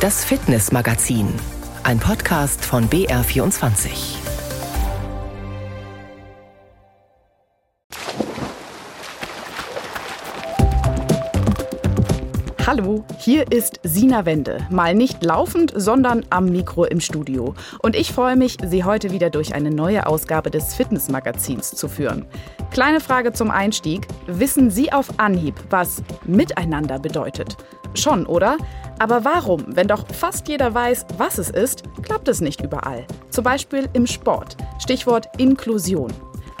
Das Fitnessmagazin, ein Podcast von BR24. Hallo, hier ist Sina Wende. Mal nicht laufend, sondern am Mikro im Studio. Und ich freue mich, Sie heute wieder durch eine neue Ausgabe des Fitnessmagazins zu führen. Kleine Frage zum Einstieg. Wissen Sie auf Anhieb, was Miteinander bedeutet? Schon, oder? Aber warum, wenn doch fast jeder weiß, was es ist, klappt es nicht überall? Zum Beispiel im Sport. Stichwort Inklusion.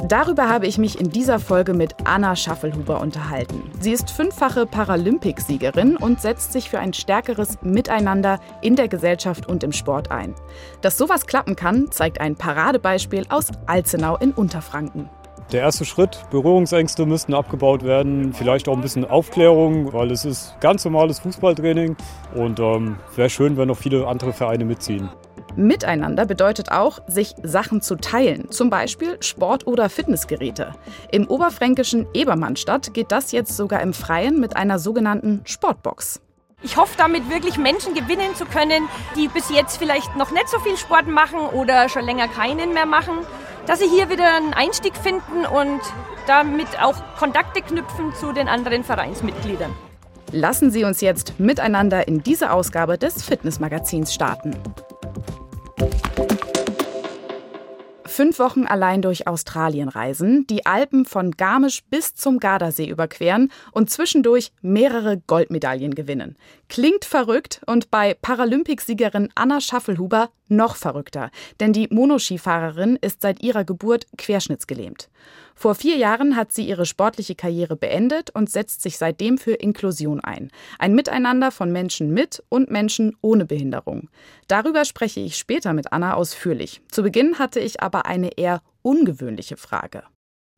Darüber habe ich mich in dieser Folge mit Anna Schaffelhuber unterhalten. Sie ist fünffache Paralympicsiegerin und setzt sich für ein stärkeres Miteinander in der Gesellschaft und im Sport ein. Dass sowas klappen kann, zeigt ein Paradebeispiel aus Alzenau in Unterfranken. Der erste Schritt, Berührungsängste müssten abgebaut werden, vielleicht auch ein bisschen Aufklärung, weil es ist ganz normales Fußballtraining und ähm, wäre schön, wenn noch viele andere Vereine mitziehen. Miteinander bedeutet auch, sich Sachen zu teilen, zum Beispiel Sport- oder Fitnessgeräte. Im oberfränkischen Ebermannstadt geht das jetzt sogar im Freien mit einer sogenannten Sportbox. Ich hoffe damit wirklich Menschen gewinnen zu können, die bis jetzt vielleicht noch nicht so viel Sport machen oder schon länger keinen mehr machen, dass sie hier wieder einen Einstieg finden und damit auch Kontakte knüpfen zu den anderen Vereinsmitgliedern. Lassen Sie uns jetzt miteinander in diese Ausgabe des Fitnessmagazins starten. Fünf Wochen allein durch Australien reisen, die Alpen von Garmisch bis zum Gardasee überqueren und zwischendurch mehrere Goldmedaillen gewinnen. Klingt verrückt und bei Paralympicsiegerin Anna Schaffelhuber noch verrückter, denn die Monoskifahrerin ist seit ihrer Geburt querschnittsgelähmt. Vor vier Jahren hat sie ihre sportliche Karriere beendet und setzt sich seitdem für Inklusion ein. Ein Miteinander von Menschen mit und Menschen ohne Behinderung. Darüber spreche ich später mit Anna ausführlich. Zu Beginn hatte ich aber eine eher ungewöhnliche Frage.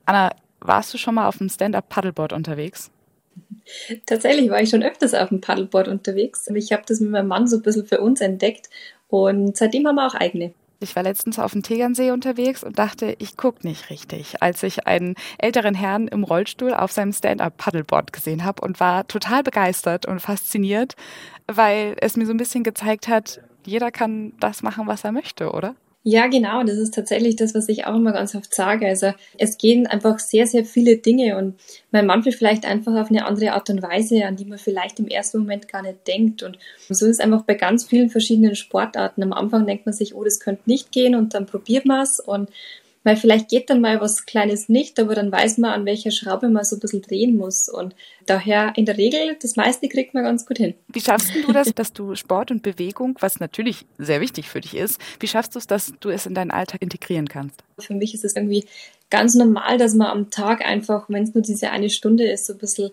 Anna, warst du schon mal auf dem Stand-up-Paddleboard unterwegs? Tatsächlich war ich schon öfters auf dem Paddleboard unterwegs. Ich habe das mit meinem Mann so ein bisschen für uns entdeckt und seitdem haben wir auch eigene. Ich war letztens auf dem Tegernsee unterwegs und dachte, ich gucke nicht richtig, als ich einen älteren Herrn im Rollstuhl auf seinem Stand-up-Paddleboard gesehen habe und war total begeistert und fasziniert, weil es mir so ein bisschen gezeigt hat, jeder kann das machen, was er möchte, oder? Ja, genau. Das ist tatsächlich das, was ich auch immer ganz oft sage. Also es gehen einfach sehr, sehr viele Dinge und man manchmal vielleicht einfach auf eine andere Art und Weise, an die man vielleicht im ersten Moment gar nicht denkt. Und so ist es einfach bei ganz vielen verschiedenen Sportarten. Am Anfang denkt man sich, oh, das könnte nicht gehen und dann probiert man es und weil vielleicht geht dann mal was Kleines nicht, aber dann weiß man, an welcher Schraube man so ein bisschen drehen muss. Und daher in der Regel, das meiste kriegt man ganz gut hin. Wie schaffst du das, dass du Sport und Bewegung, was natürlich sehr wichtig für dich ist, wie schaffst du es, dass du es in deinen Alltag integrieren kannst? Für mich ist es irgendwie ganz normal, dass man am Tag einfach, wenn es nur diese eine Stunde ist, so ein bisschen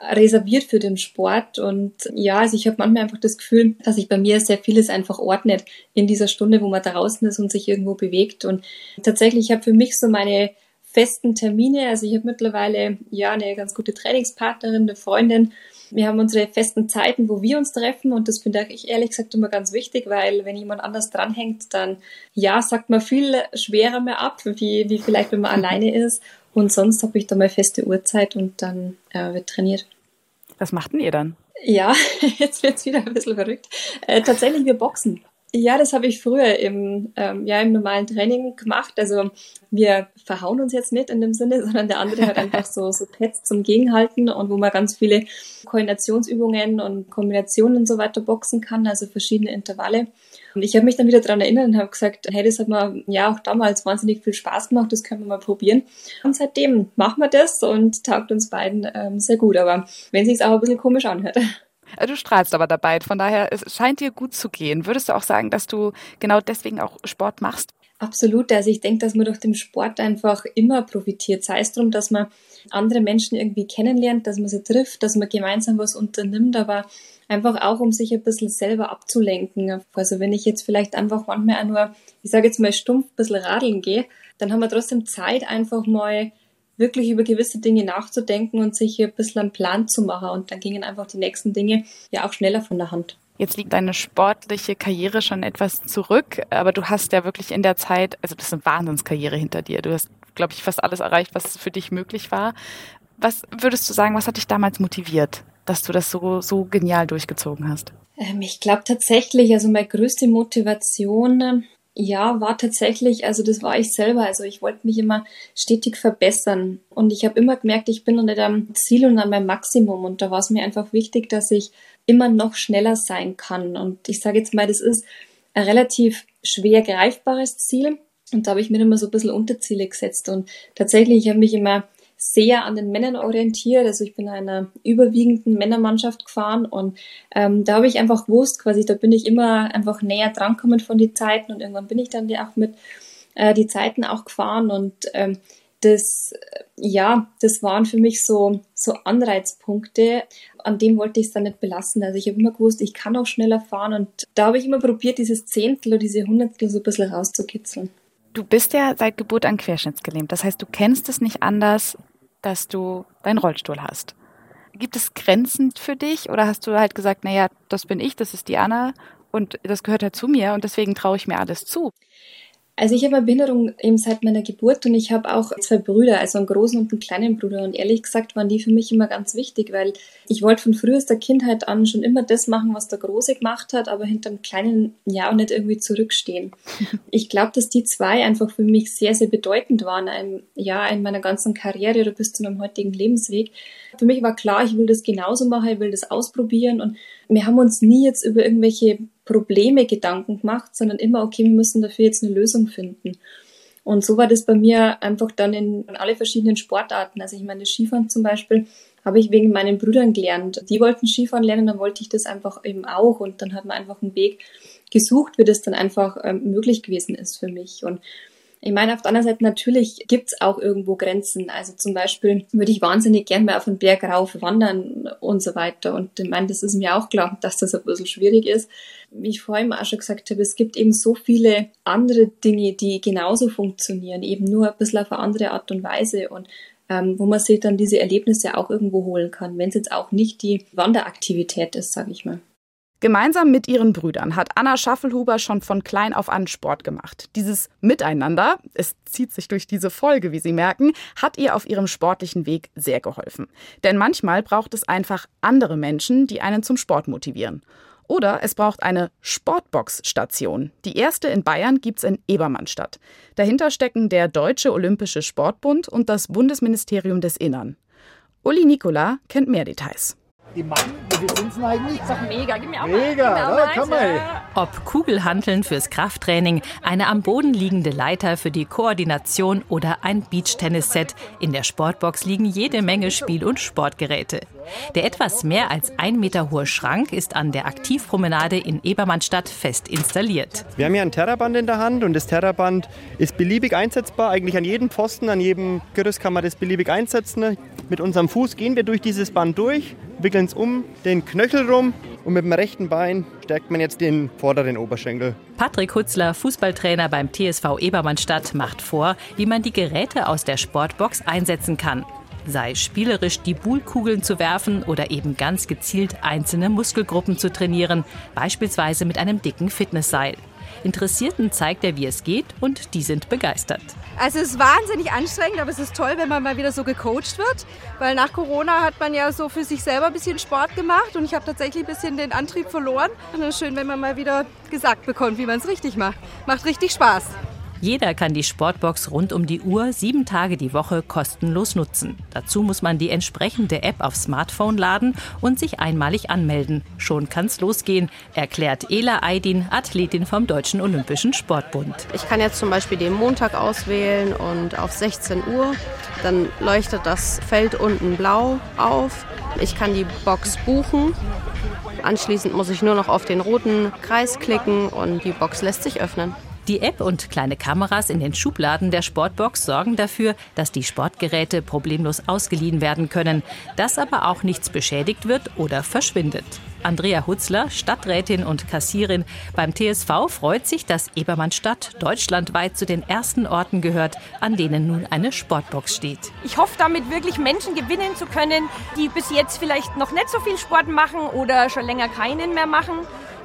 reserviert für den Sport. Und ja, also ich habe manchmal einfach das Gefühl, dass sich bei mir sehr vieles einfach ordnet in dieser Stunde, wo man draußen ist und sich irgendwo bewegt. Und tatsächlich, ich habe für mich so meine festen Termine. Also ich habe mittlerweile ja eine ganz gute Trainingspartnerin, eine Freundin. Wir haben unsere festen Zeiten, wo wir uns treffen und das finde ich ehrlich gesagt immer ganz wichtig, weil wenn jemand anders dranhängt, dann ja, sagt man viel schwerer mehr ab, wie, wie vielleicht wenn man alleine ist. Und sonst habe ich da mal feste Uhrzeit und dann äh, wird trainiert. Was macht denn ihr dann? Ja, jetzt wird's wieder ein bisschen verrückt. Äh, tatsächlich, wir boxen. Ja, das habe ich früher im, ähm, ja, im normalen Training gemacht. Also wir verhauen uns jetzt nicht in dem Sinne, sondern der andere hat einfach so, so Pads zum Gegenhalten und wo man ganz viele Koordinationsübungen und Kombinationen und so weiter boxen kann, also verschiedene Intervalle. Und ich habe mich dann wieder daran erinnert und habe gesagt, hey, das hat mir ja auch damals wahnsinnig viel Spaß gemacht, das können wir mal probieren. Und seitdem machen wir das und taugt uns beiden ähm, sehr gut. Aber wenn sich auch ein bisschen komisch anhört. Äh, du strahlst aber dabei, von daher, es scheint dir gut zu gehen. Würdest du auch sagen, dass du genau deswegen auch Sport machst? Absolut. Also ich denke, dass man durch den Sport einfach immer profitiert. Sei es darum, dass man andere Menschen irgendwie kennenlernt, dass man sie trifft, dass man gemeinsam was unternimmt, aber einfach auch, um sich ein bisschen selber abzulenken. Also wenn ich jetzt vielleicht einfach manchmal auch nur, ich sage jetzt mal stumpf ein bisschen radeln gehe, dann haben wir trotzdem Zeit, einfach mal wirklich über gewisse Dinge nachzudenken und sich hier ein bisschen einen Plan zu machen. Und dann gingen einfach die nächsten Dinge ja auch schneller von der Hand. Jetzt liegt deine sportliche Karriere schon etwas zurück, aber du hast ja wirklich in der Zeit, also das ist eine Wahnsinnskarriere hinter dir. Du hast, glaube ich, fast alles erreicht, was für dich möglich war. Was würdest du sagen, was hat dich damals motiviert? dass du das so, so genial durchgezogen hast? Ähm, ich glaube tatsächlich, also meine größte Motivation ja, war tatsächlich, also das war ich selber. Also ich wollte mich immer stetig verbessern. Und ich habe immer gemerkt, ich bin noch nicht am Ziel und an meinem Maximum. Und da war es mir einfach wichtig, dass ich immer noch schneller sein kann. Und ich sage jetzt mal, das ist ein relativ schwer greifbares Ziel. Und da habe ich mir immer so ein bisschen Unterziele gesetzt. Und tatsächlich, ich habe mich immer sehr an den Männern orientiert. Also ich bin einer überwiegenden Männermannschaft gefahren und ähm, da habe ich einfach gewusst, quasi, da bin ich immer einfach näher drankommen von den Zeiten und irgendwann bin ich dann auch mit äh, die Zeiten auch gefahren und ähm, das, ja, das waren für mich so, so Anreizpunkte, an dem wollte ich es dann nicht belassen. Also ich habe immer gewusst, ich kann auch schneller fahren und da habe ich immer probiert, dieses Zehntel oder diese Hundertstel so ein bisschen rauszukitzeln. Du bist ja seit Geburt an querschnittsgelähmt. Das heißt, du kennst es nicht anders, dass du deinen Rollstuhl hast. Gibt es Grenzen für dich oder hast du halt gesagt, naja, das bin ich, das ist die Anna und das gehört halt zu mir und deswegen traue ich mir alles zu? Also ich habe eine Behinderung eben seit meiner Geburt und ich habe auch zwei Brüder, also einen großen und einen kleinen Bruder. Und ehrlich gesagt waren die für mich immer ganz wichtig, weil ich wollte von frühester Kindheit an schon immer das machen, was der Große gemacht hat, aber hinter dem Kleinen ja auch nicht irgendwie zurückstehen. Ich glaube, dass die zwei einfach für mich sehr, sehr bedeutend waren, ein, ja, in meiner ganzen Karriere oder bis zu meinem heutigen Lebensweg. Für mich war klar, ich will das genauso machen, ich will das ausprobieren und wir haben uns nie jetzt über irgendwelche Probleme Gedanken gemacht, sondern immer, okay, wir müssen dafür jetzt eine Lösung finden. Und so war das bei mir einfach dann in, in alle verschiedenen Sportarten. Also ich meine, Skifahren zum Beispiel habe ich wegen meinen Brüdern gelernt. Die wollten Skifahren lernen, dann wollte ich das einfach eben auch. Und dann hat man einfach einen Weg gesucht, wie das dann einfach ähm, möglich gewesen ist für mich. Und ich meine, auf der anderen Seite natürlich gibt's auch irgendwo Grenzen. Also zum Beispiel würde ich wahnsinnig gern mal auf den Berg rauf wandern und so weiter. Und ich meine, das ist mir auch klar, dass das ein bisschen schwierig ist. Wie ich vorhin auch schon gesagt habe, es gibt eben so viele andere Dinge, die genauso funktionieren, eben nur ein bisschen auf eine andere Art und Weise. Und ähm, wo man sich dann diese Erlebnisse auch irgendwo holen kann, wenn es jetzt auch nicht die Wanderaktivität ist, sage ich mal. Gemeinsam mit ihren Brüdern hat Anna Schaffelhuber schon von klein auf an Sport gemacht. Dieses Miteinander, es zieht sich durch diese Folge, wie Sie merken, hat ihr auf ihrem sportlichen Weg sehr geholfen. Denn manchmal braucht es einfach andere Menschen, die einen zum Sport motivieren. Oder es braucht eine Sportbox-Station. Die erste in Bayern gibt's in Ebermannstadt. Dahinter stecken der Deutsche Olympische Sportbund und das Bundesministerium des Innern. Uli Nicola kennt mehr Details die Mann, wie sind denn eigentlich? Ist doch mega, gib mir auch mega, mal. Mega, komm mal. Ob Kugelhanteln fürs Krafttraining, eine am Boden liegende Leiter für die Koordination oder ein Beachtennis-Set, in der Sportbox liegen jede Menge Spiel- und Sportgeräte. Der etwas mehr als ein Meter hohe Schrank ist an der Aktivpromenade in Ebermannstadt fest installiert. Wir haben hier ein Terraband in der Hand und das Terraband ist beliebig einsetzbar. Eigentlich an jedem Pfosten, an jedem Gerüst kann man das beliebig einsetzen. Mit unserem Fuß gehen wir durch dieses Band durch, wickeln es um den Knöchel rum und mit dem rechten Bein stärkt man jetzt den vorderen Oberschenkel. Patrick Hutzler, Fußballtrainer beim TSV Ebermannstadt, macht vor, wie man die Geräte aus der Sportbox einsetzen kann sei spielerisch die Buhlkugeln zu werfen oder eben ganz gezielt einzelne Muskelgruppen zu trainieren, beispielsweise mit einem dicken Fitnessseil. Interessierten zeigt er, wie es geht und die sind begeistert. Also es ist wahnsinnig anstrengend, aber es ist toll, wenn man mal wieder so gecoacht wird, weil nach Corona hat man ja so für sich selber ein bisschen Sport gemacht und ich habe tatsächlich ein bisschen den Antrieb verloren. Und es ist schön, wenn man mal wieder gesagt bekommt, wie man es richtig macht. Macht richtig Spaß. Jeder kann die Sportbox rund um die Uhr sieben Tage die Woche kostenlos nutzen. Dazu muss man die entsprechende App auf Smartphone laden und sich einmalig anmelden. Schon kann's losgehen, erklärt Ela Aydin, Athletin vom Deutschen Olympischen Sportbund. Ich kann jetzt zum Beispiel den Montag auswählen und auf 16 Uhr. Dann leuchtet das Feld unten blau auf. Ich kann die Box buchen. Anschließend muss ich nur noch auf den roten Kreis klicken und die Box lässt sich öffnen. Die App und kleine Kameras in den Schubladen der Sportbox sorgen dafür, dass die Sportgeräte problemlos ausgeliehen werden können, dass aber auch nichts beschädigt wird oder verschwindet. Andrea Hutzler, Stadträtin und Kassierin beim TSV, freut sich, dass Ebermannstadt deutschlandweit zu den ersten Orten gehört, an denen nun eine Sportbox steht. Ich hoffe damit wirklich Menschen gewinnen zu können, die bis jetzt vielleicht noch nicht so viel Sport machen oder schon länger keinen mehr machen,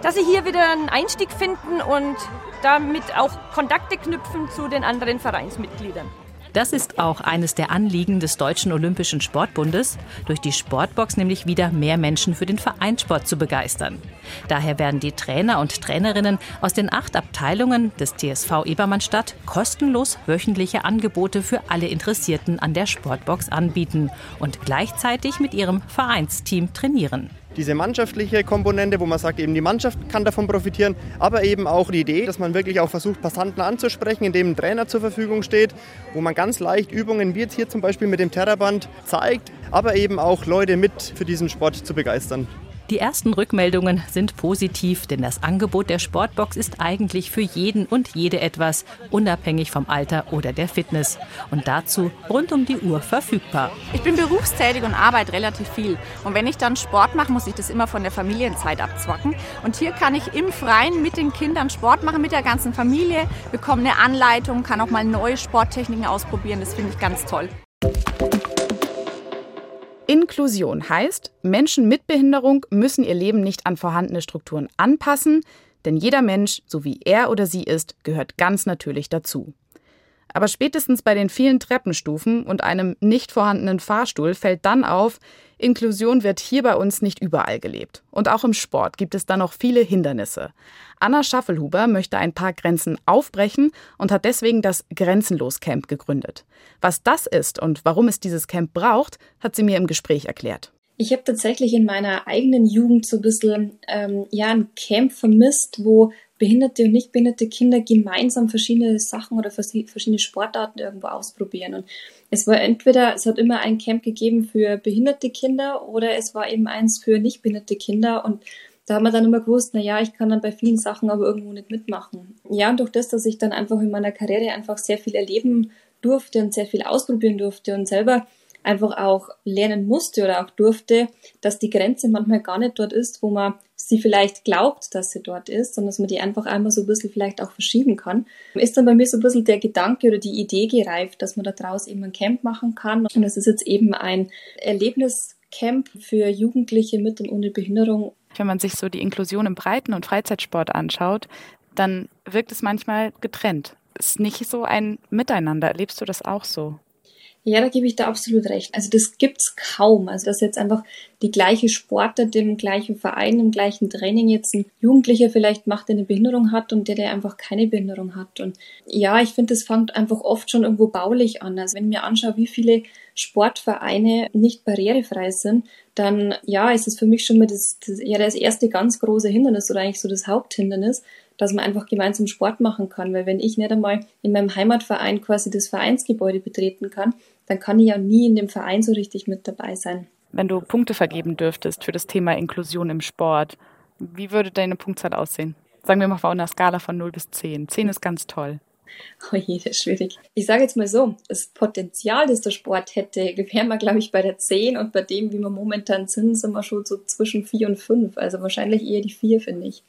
dass sie hier wieder einen Einstieg finden und damit auch Kontakte knüpfen zu den anderen Vereinsmitgliedern. Das ist auch eines der Anliegen des Deutschen Olympischen Sportbundes, durch die Sportbox nämlich wieder mehr Menschen für den Vereinssport zu begeistern. Daher werden die Trainer und Trainerinnen aus den acht Abteilungen des TSV Ebermannstadt kostenlos wöchentliche Angebote für alle Interessierten an der Sportbox anbieten und gleichzeitig mit ihrem Vereinsteam trainieren diese mannschaftliche Komponente, wo man sagt, eben die Mannschaft kann davon profitieren, aber eben auch die Idee, dass man wirklich auch versucht, Passanten anzusprechen, indem ein Trainer zur Verfügung steht, wo man ganz leicht Übungen, wie jetzt hier zum Beispiel mit dem Terraband, zeigt, aber eben auch Leute mit für diesen Sport zu begeistern. Die ersten Rückmeldungen sind positiv, denn das Angebot der Sportbox ist eigentlich für jeden und jede etwas, unabhängig vom Alter oder der Fitness. Und dazu rund um die Uhr verfügbar. Ich bin berufstätig und arbeite relativ viel. Und wenn ich dann Sport mache, muss ich das immer von der Familienzeit abzwacken. Und hier kann ich im Freien mit den Kindern Sport machen, mit der ganzen Familie, bekomme eine Anleitung, kann auch mal neue Sporttechniken ausprobieren. Das finde ich ganz toll. Inklusion heißt, Menschen mit Behinderung müssen ihr Leben nicht an vorhandene Strukturen anpassen, denn jeder Mensch, so wie er oder sie ist, gehört ganz natürlich dazu. Aber spätestens bei den vielen Treppenstufen und einem nicht vorhandenen Fahrstuhl fällt dann auf, Inklusion wird hier bei uns nicht überall gelebt. Und auch im Sport gibt es da noch viele Hindernisse. Anna Schaffelhuber möchte ein paar Grenzen aufbrechen und hat deswegen das Grenzenlos Camp gegründet. Was das ist und warum es dieses Camp braucht, hat sie mir im Gespräch erklärt. Ich habe tatsächlich in meiner eigenen Jugend so ein bisschen ähm, ja, ein Camp vermisst, wo behinderte und nicht behinderte Kinder gemeinsam verschiedene Sachen oder verschiedene Sportarten irgendwo ausprobieren. Und es war entweder, es hat immer ein Camp gegeben für behinderte Kinder oder es war eben eins für nicht behinderte Kinder. Und da haben wir dann immer gewusst, na ja, ich kann dann bei vielen Sachen aber irgendwo nicht mitmachen. Ja, und durch das, dass ich dann einfach in meiner Karriere einfach sehr viel erleben durfte und sehr viel ausprobieren durfte und selber einfach auch lernen musste oder auch durfte, dass die Grenze manchmal gar nicht dort ist, wo man sie vielleicht glaubt, dass sie dort ist, sondern dass man die einfach einmal so ein bisschen vielleicht auch verschieben kann. Ist dann bei mir so ein bisschen der Gedanke oder die Idee gereift, dass man da draus eben ein Camp machen kann. Und das ist jetzt eben ein Erlebniscamp für Jugendliche mit und ohne Behinderung. Wenn man sich so die Inklusion im Breiten- und Freizeitsport anschaut, dann wirkt es manchmal getrennt. Ist nicht so ein Miteinander. Erlebst du das auch so? Ja, da gebe ich da absolut recht. Also das gibt's kaum. Also dass jetzt einfach die gleiche Sportart im gleichen Verein, im gleichen Training jetzt ein Jugendlicher vielleicht macht, der eine Behinderung hat und der, der einfach keine Behinderung hat. Und ja, ich finde, das fängt einfach oft schon irgendwo baulich an. Also wenn ich mir anschaue, wie viele Sportvereine nicht barrierefrei sind, dann ja, ist es für mich schon mal das, das, ja, das erste ganz große Hindernis oder eigentlich so das Haupthindernis, dass man einfach gemeinsam Sport machen kann. Weil wenn ich nicht einmal in meinem Heimatverein quasi das Vereinsgebäude betreten kann, dann kann ich ja nie in dem Verein so richtig mit dabei sein. Wenn du Punkte vergeben dürftest für das Thema Inklusion im Sport, wie würde deine Punktzahl aussehen? Sagen wir mal auf einer Skala von 0 bis 10. 10 ist ganz toll. Oh je, das ist schwierig. Ich sage jetzt mal so, das Potenzial, das der Sport hätte, wären wir, glaube ich, bei der 10 und bei dem, wie wir momentan sind, sind wir schon so zwischen 4 und 5. Also wahrscheinlich eher die 4, finde ich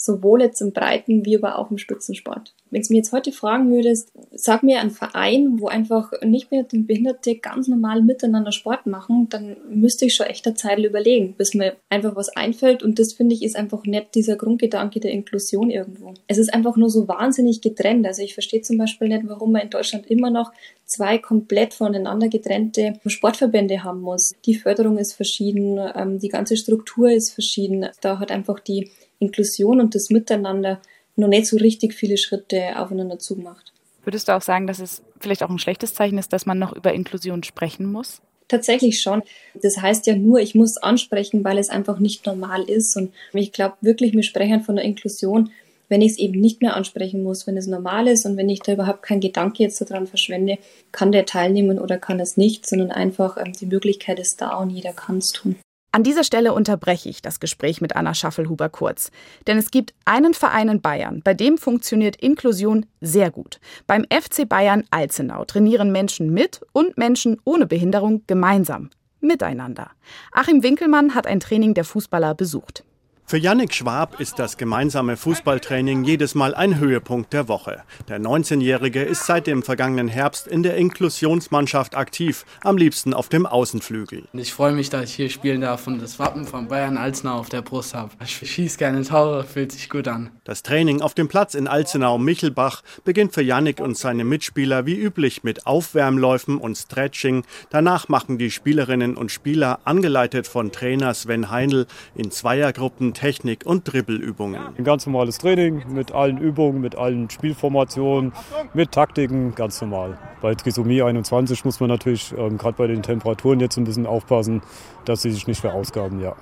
sowohl jetzt im Breiten wie aber auch im Spitzensport. Wenn du mir jetzt heute fragen würdest, sag mir einen Verein, wo einfach nicht mehr und Behinderte ganz normal miteinander Sport machen, dann müsste ich schon echt eine Zeit überlegen, bis mir einfach was einfällt. Und das finde ich ist einfach nett, dieser Grundgedanke der Inklusion irgendwo. Es ist einfach nur so wahnsinnig getrennt. Also ich verstehe zum Beispiel nicht, warum man in Deutschland immer noch zwei komplett voneinander getrennte Sportverbände haben muss. Die Förderung ist verschieden, ähm, die ganze Struktur ist verschieden. Da hat einfach die Inklusion und das Miteinander noch nicht so richtig viele Schritte aufeinander zugemacht. Würdest du auch sagen, dass es vielleicht auch ein schlechtes Zeichen ist, dass man noch über Inklusion sprechen muss? Tatsächlich schon. Das heißt ja nur, ich muss ansprechen, weil es einfach nicht normal ist. Und ich glaube wirklich, wir sprechen von der Inklusion, wenn ich es eben nicht mehr ansprechen muss, wenn es normal ist und wenn ich da überhaupt keinen Gedanke jetzt daran verschwende, kann der teilnehmen oder kann es nicht, sondern einfach ähm, die Möglichkeit ist da und jeder kann es tun. An dieser Stelle unterbreche ich das Gespräch mit Anna Schaffelhuber kurz. Denn es gibt einen Verein in Bayern, bei dem funktioniert Inklusion sehr gut. Beim FC Bayern Alzenau trainieren Menschen mit und Menschen ohne Behinderung gemeinsam. Miteinander. Achim Winkelmann hat ein Training der Fußballer besucht. Für Yannick Schwab ist das gemeinsame Fußballtraining jedes Mal ein Höhepunkt der Woche. Der 19-Jährige ist seit dem vergangenen Herbst in der Inklusionsmannschaft aktiv, am liebsten auf dem Außenflügel. Ich freue mich, dass ich hier spielen darf und das Wappen von Bayern Alzenau auf der Brust habe. Ich schieße gerne Tore, fühlt sich gut an. Das Training auf dem Platz in Alzenau-Michelbach beginnt für Yannick und seine Mitspieler wie üblich mit Aufwärmläufen und Stretching. Danach machen die Spielerinnen und Spieler, angeleitet von Trainer Sven Heinl, in Zweiergruppen Technik- und Dribbelübungen. Ein ganz normales Training mit allen Übungen, mit allen Spielformationen, mit Taktiken, ganz normal. Bei Trisomie 21 muss man natürlich ähm, gerade bei den Temperaturen jetzt ein bisschen aufpassen, dass sie sich nicht verausgaben. Ja.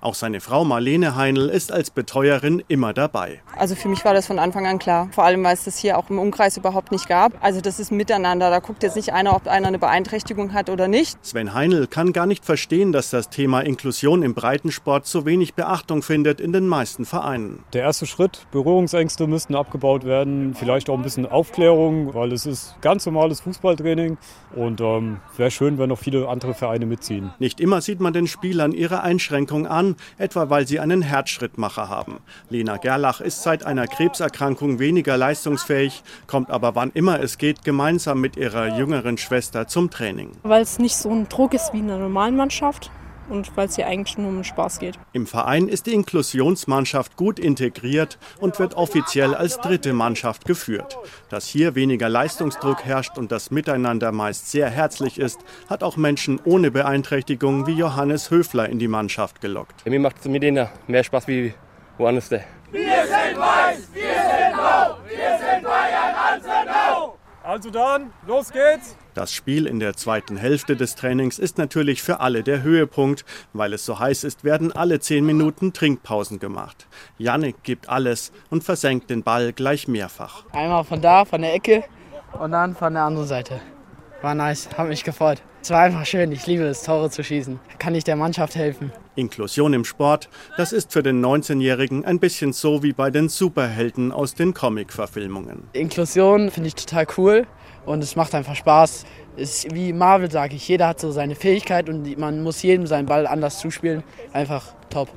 Auch seine Frau Marlene Heinl ist als Betreuerin immer dabei. Also für mich war das von Anfang an klar. Vor allem, weil es das hier auch im Umkreis überhaupt nicht gab. Also das ist miteinander. Da guckt jetzt nicht einer, ob einer eine Beeinträchtigung hat oder nicht. Sven Heinl kann gar nicht verstehen, dass das Thema Inklusion im Breitensport so wenig Beachtung findet in den meisten Vereinen. Der erste Schritt, Berührungsängste müssten abgebaut werden. Vielleicht auch ein bisschen Aufklärung, weil es ist ganz normales Fußballtraining. Und ähm, wäre schön, wenn noch viele andere Vereine mitziehen. Nicht immer sieht man den Spielern ihre Einschränkung an etwa weil sie einen Herzschrittmacher haben. Lena Gerlach ist seit einer Krebserkrankung weniger leistungsfähig, kommt aber wann immer es geht gemeinsam mit ihrer jüngeren Schwester zum Training. Weil es nicht so ein Druck ist wie in einer normalen Mannschaft und weil es hier eigentlich nur um Spaß geht. Im Verein ist die Inklusionsmannschaft gut integriert und wird offiziell als dritte Mannschaft geführt. Dass hier weniger Leistungsdruck herrscht und das Miteinander meist sehr herzlich ist, hat auch Menschen ohne Beeinträchtigung wie Johannes Höfler in die Mannschaft gelockt. Mir macht es mit denen mehr Spaß wie woanders. Wir sind weiß, wir sind blau, wir sind Bayern Alzenau. Also dann, los geht's! Das Spiel in der zweiten Hälfte des Trainings ist natürlich für alle der Höhepunkt. Weil es so heiß ist, werden alle zehn Minuten Trinkpausen gemacht. Yannick gibt alles und versenkt den Ball gleich mehrfach. Einmal von da, von der Ecke und dann von der anderen Seite. War nice, hat mich gefreut. Es war einfach schön, ich liebe es, Tore zu schießen. Kann ich der Mannschaft helfen. Inklusion im Sport, das ist für den 19-Jährigen ein bisschen so wie bei den Superhelden aus den Comic-Verfilmungen. Inklusion finde ich total cool und es macht einfach Spaß. Ist wie Marvel, sage ich, jeder hat so seine Fähigkeit und man muss jedem seinen Ball anders zuspielen. Einfach top.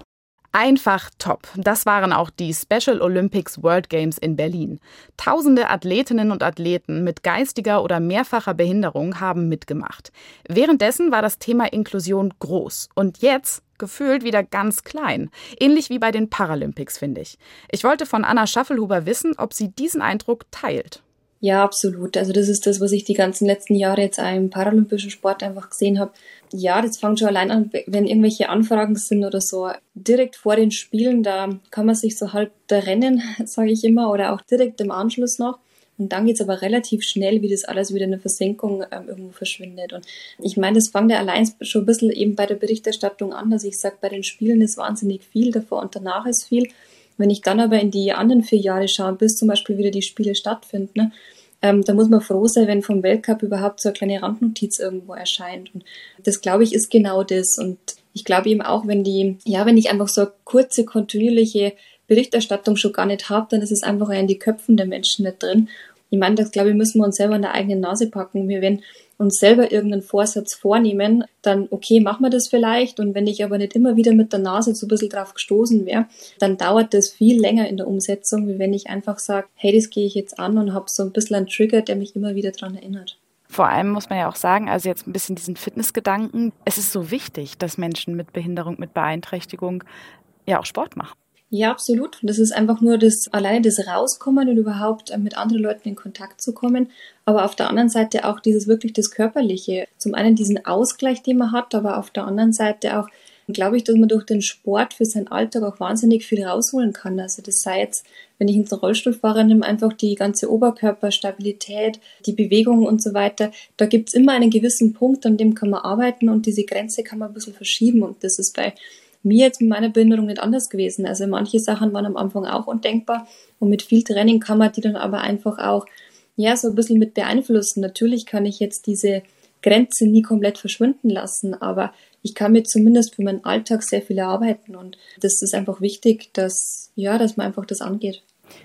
Einfach top. Das waren auch die Special Olympics World Games in Berlin. Tausende Athletinnen und Athleten mit geistiger oder mehrfacher Behinderung haben mitgemacht. Währenddessen war das Thema Inklusion groß und jetzt gefühlt wieder ganz klein. Ähnlich wie bei den Paralympics, finde ich. Ich wollte von Anna Schaffelhuber wissen, ob sie diesen Eindruck teilt. Ja, absolut. Also das ist das, was ich die ganzen letzten Jahre jetzt im paralympischen Sport einfach gesehen habe. Ja, das fängt schon allein an, wenn irgendwelche Anfragen sind oder so. Direkt vor den Spielen, da kann man sich so halb da rennen, sage ich immer, oder auch direkt im Anschluss noch. Und dann geht's aber relativ schnell, wie das alles wieder in der Versenkung ähm, irgendwo verschwindet. Und ich meine, das fängt ja allein schon ein bisschen eben bei der Berichterstattung an, dass ich sage, bei den Spielen ist wahnsinnig viel, davor und danach ist viel. Wenn ich dann aber in die anderen vier Jahre schaue, bis zum Beispiel wieder die Spiele stattfinden, ne, ähm, da muss man froh sein, wenn vom Weltcup überhaupt so eine kleine Randnotiz irgendwo erscheint. Und das, glaube ich, ist genau das. Und ich glaube eben auch, wenn die, ja, wenn ich einfach so eine kurze, kontinuierliche Berichterstattung schon gar nicht habe, dann ist es einfach in die Köpfen der Menschen nicht drin. Ich meine, das glaube ich, müssen wir uns selber in der eigenen Nase packen. Wir werden uns selber irgendeinen Vorsatz vornehmen, dann okay, machen wir das vielleicht. Und wenn ich aber nicht immer wieder mit der Nase so ein bisschen drauf gestoßen wäre, dann dauert das viel länger in der Umsetzung, wie wenn ich einfach sage, hey, das gehe ich jetzt an und habe so ein bisschen einen Trigger, der mich immer wieder daran erinnert. Vor allem muss man ja auch sagen, also jetzt ein bisschen diesen Fitnessgedanken, es ist so wichtig, dass Menschen mit Behinderung, mit Beeinträchtigung ja auch Sport machen. Ja, absolut. Das ist einfach nur das alleine das Rauskommen und überhaupt äh, mit anderen Leuten in Kontakt zu kommen. Aber auf der anderen Seite auch dieses wirklich das Körperliche. Zum einen diesen Ausgleich, den man hat, aber auf der anderen Seite auch, glaube ich, dass man durch den Sport für seinen Alltag auch wahnsinnig viel rausholen kann. Also das sei jetzt, wenn ich ins Rollstuhlfahrer nehme, einfach die ganze Oberkörperstabilität, die Bewegung und so weiter. Da gibt's immer einen gewissen Punkt, an dem kann man arbeiten und diese Grenze kann man ein bisschen verschieben. Und das ist bei mir jetzt mit meiner Behinderung nicht anders gewesen. Also manche Sachen waren am Anfang auch undenkbar und mit viel Training kann man die dann aber einfach auch, ja, so ein bisschen mit beeinflussen. Natürlich kann ich jetzt diese Grenze nie komplett verschwinden lassen, aber ich kann mir zumindest für meinen Alltag sehr viel erarbeiten und das ist einfach wichtig, dass, ja, dass man einfach das angeht.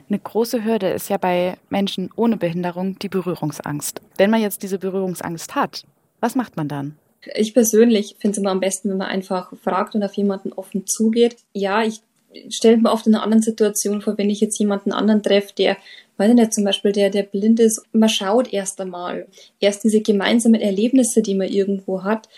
Eine große Hürde ist ja bei Menschen ohne Behinderung die Berührungsangst. Wenn man jetzt diese Berührungsangst hat, was macht man dann? Ich persönlich finde es immer am besten, wenn man einfach fragt und auf jemanden offen zugeht. Ja, ich stelle mir oft in einer anderen Situation vor, wenn ich jetzt jemanden anderen treffe, der, weiß ich nicht, zum Beispiel der, der blind ist, man schaut erst einmal. Erst diese gemeinsamen Erlebnisse, die man irgendwo hat,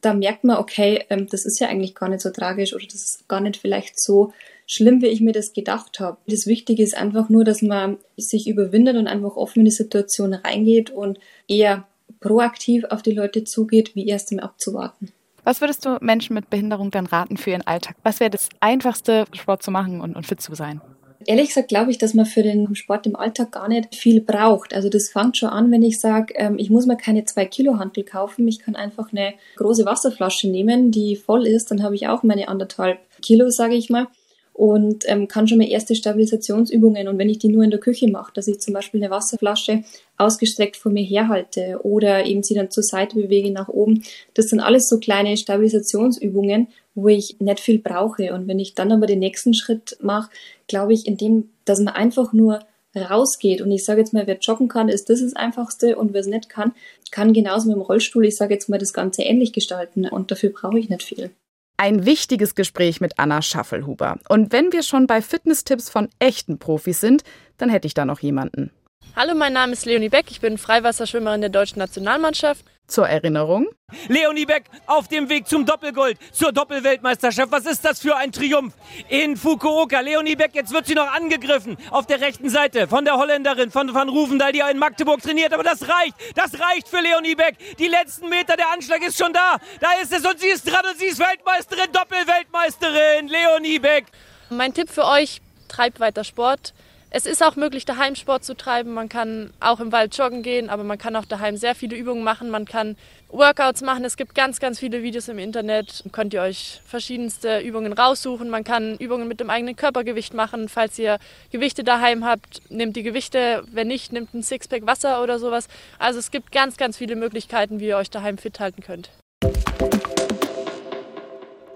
da merkt man, okay, ähm, das ist ja eigentlich gar nicht so tragisch oder das ist gar nicht vielleicht so schlimm, wie ich mir das gedacht habe. Das Wichtige ist einfach nur, dass man sich überwindet und einfach offen in die Situation reingeht und eher proaktiv auf die Leute zugeht, wie erst im abzuwarten. Was würdest du Menschen mit Behinderung dann raten für ihren Alltag? Was wäre das Einfachste, Sport zu machen und, und fit zu sein? Ehrlich gesagt glaube ich, dass man für den Sport im Alltag gar nicht viel braucht. Also das fängt schon an, wenn ich sage, ähm, ich muss mir keine zwei Kilo Hantel kaufen. Ich kann einfach eine große Wasserflasche nehmen, die voll ist. Dann habe ich auch meine anderthalb Kilo, sage ich mal und ähm, kann schon mal erste Stabilisationsübungen. Und wenn ich die nur in der Küche mache, dass ich zum Beispiel eine Wasserflasche ausgestreckt vor mir herhalte oder eben sie dann zur Seite bewege nach oben, das sind alles so kleine Stabilisationsübungen, wo ich nicht viel brauche. Und wenn ich dann aber den nächsten Schritt mache, glaube ich, indem, dass man einfach nur rausgeht und ich sage jetzt mal, wer joggen kann, ist das das Einfachste und wer es nicht kann, kann genauso mit dem Rollstuhl, ich sage jetzt mal, das Ganze ähnlich gestalten. Und dafür brauche ich nicht viel. Ein wichtiges Gespräch mit Anna Schaffelhuber. Und wenn wir schon bei Fitnesstipps von echten Profis sind, dann hätte ich da noch jemanden. Hallo, mein Name ist Leonie Beck, ich bin Freiwasserschwimmerin der deutschen Nationalmannschaft. Zur Erinnerung. Leonie Beck auf dem Weg zum Doppelgold, zur Doppelweltmeisterschaft. Was ist das für ein Triumph in Fukuoka? Leonie Beck, jetzt wird sie noch angegriffen auf der rechten Seite von der Holländerin, von Van Ruvendal, die in Magdeburg trainiert. Aber das reicht, das reicht für Leonie Beck. Die letzten Meter, der Anschlag ist schon da. Da ist es und sie ist dran und sie ist Weltmeisterin, Doppelweltmeisterin. Leonie Beck. Mein Tipp für euch, treibt weiter Sport. Es ist auch möglich, daheim Sport zu treiben. Man kann auch im Wald joggen gehen, aber man kann auch daheim sehr viele Übungen machen. Man kann Workouts machen. Es gibt ganz, ganz viele Videos im Internet. Könnt ihr euch verschiedenste Übungen raussuchen. Man kann Übungen mit dem eigenen Körpergewicht machen. Falls ihr Gewichte daheim habt, nehmt die Gewichte. Wenn nicht, nehmt ein Sixpack Wasser oder sowas. Also es gibt ganz, ganz viele Möglichkeiten, wie ihr euch daheim fit halten könnt.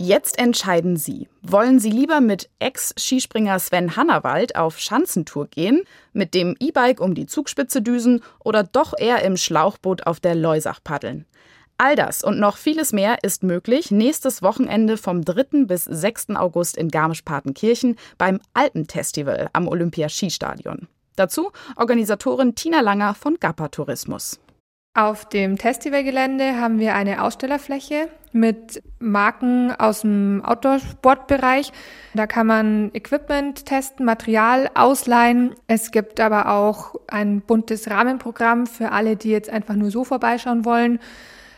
Jetzt entscheiden Sie. Wollen Sie lieber mit Ex-Skispringer Sven Hannawald auf Schanzentour gehen, mit dem E-Bike um die Zugspitze düsen oder doch eher im Schlauchboot auf der Leusach paddeln? All das und noch vieles mehr ist möglich nächstes Wochenende vom 3. bis 6. August in Garmisch-Partenkirchen beim Alpenfestival am Olympia-Skistadion. Dazu Organisatorin Tina Langer von Gappa Tourismus. Auf dem Festivalgelände haben wir eine Ausstellerfläche mit Marken aus dem Outdoor-Sportbereich. Da kann man Equipment testen, Material ausleihen. Es gibt aber auch ein buntes Rahmenprogramm für alle, die jetzt einfach nur so vorbeischauen wollen.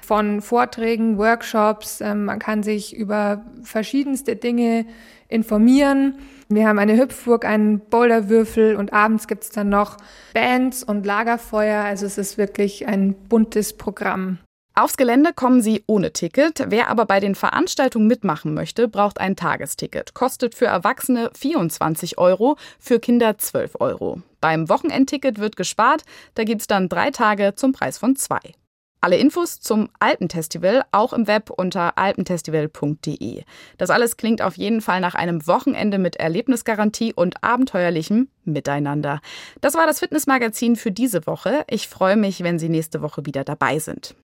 Von Vorträgen, Workshops. Ähm, man kann sich über verschiedenste Dinge informieren. Wir haben eine Hüpfburg, einen Boulderwürfel und abends gibt's dann noch Bands und Lagerfeuer. Also es ist wirklich ein buntes Programm. Aufs Gelände kommen Sie ohne Ticket. Wer aber bei den Veranstaltungen mitmachen möchte, braucht ein Tagesticket. Kostet für Erwachsene 24 Euro, für Kinder 12 Euro. Beim Wochenendticket wird gespart. Da gibt's dann drei Tage zum Preis von zwei. Alle Infos zum Alpenfestival auch im Web unter alpenfestival.de. Das alles klingt auf jeden Fall nach einem Wochenende mit Erlebnisgarantie und abenteuerlichem Miteinander. Das war das Fitnessmagazin für diese Woche. Ich freue mich, wenn Sie nächste Woche wieder dabei sind.